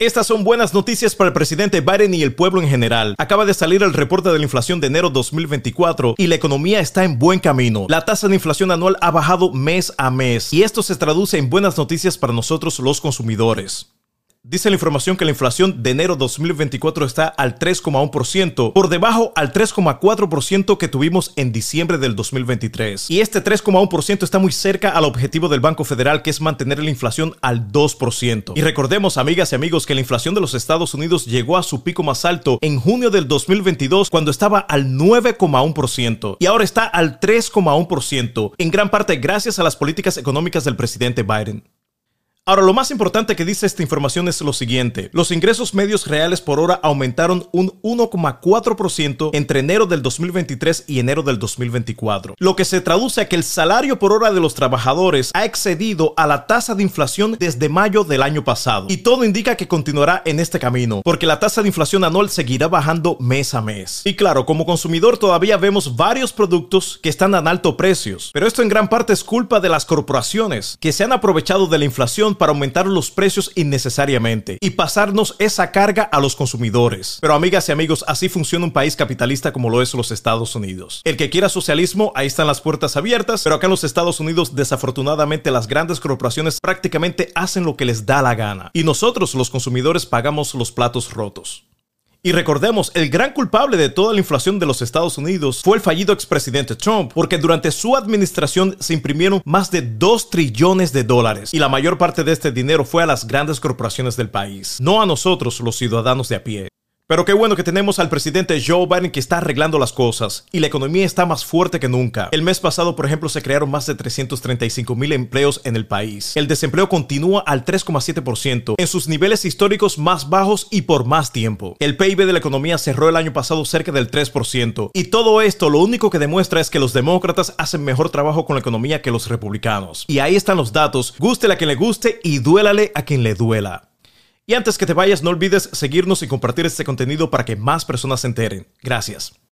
Estas son buenas noticias para el presidente Biden y el pueblo en general. Acaba de salir el reporte de la inflación de enero 2024 y la economía está en buen camino. La tasa de inflación anual ha bajado mes a mes y esto se traduce en buenas noticias para nosotros los consumidores. Dice la información que la inflación de enero 2024 está al 3,1%, por debajo al 3,4% que tuvimos en diciembre del 2023. Y este 3,1% está muy cerca al objetivo del Banco Federal, que es mantener la inflación al 2%. Y recordemos, amigas y amigos, que la inflación de los Estados Unidos llegó a su pico más alto en junio del 2022, cuando estaba al 9,1%. Y ahora está al 3,1%, en gran parte gracias a las políticas económicas del presidente Biden. Ahora, lo más importante que dice esta información es lo siguiente. Los ingresos medios reales por hora aumentaron un 1,4% entre enero del 2023 y enero del 2024, lo que se traduce a que el salario por hora de los trabajadores ha excedido a la tasa de inflación desde mayo del año pasado. Y todo indica que continuará en este camino, porque la tasa de inflación anual seguirá bajando mes a mes. Y claro, como consumidor todavía vemos varios productos que están a alto precios, pero esto en gran parte es culpa de las corporaciones que se han aprovechado de la inflación para aumentar los precios innecesariamente y pasarnos esa carga a los consumidores. Pero amigas y amigos, así funciona un país capitalista como lo es los Estados Unidos. El que quiera socialismo, ahí están las puertas abiertas, pero acá en los Estados Unidos desafortunadamente las grandes corporaciones prácticamente hacen lo que les da la gana y nosotros los consumidores pagamos los platos rotos. Y recordemos, el gran culpable de toda la inflación de los Estados Unidos fue el fallido expresidente Trump, porque durante su administración se imprimieron más de 2 trillones de dólares y la mayor parte de este dinero fue a las grandes corporaciones del país, no a nosotros los ciudadanos de a pie. Pero qué bueno que tenemos al presidente Joe Biden que está arreglando las cosas y la economía está más fuerte que nunca. El mes pasado, por ejemplo, se crearon más de 335 mil empleos en el país. El desempleo continúa al 3,7% en sus niveles históricos más bajos y por más tiempo. El PIB de la economía cerró el año pasado cerca del 3%. Y todo esto lo único que demuestra es que los demócratas hacen mejor trabajo con la economía que los republicanos. Y ahí están los datos. Gústele a quien le guste y duélale a quien le duela. Y antes que te vayas, no olvides seguirnos y compartir este contenido para que más personas se enteren. Gracias.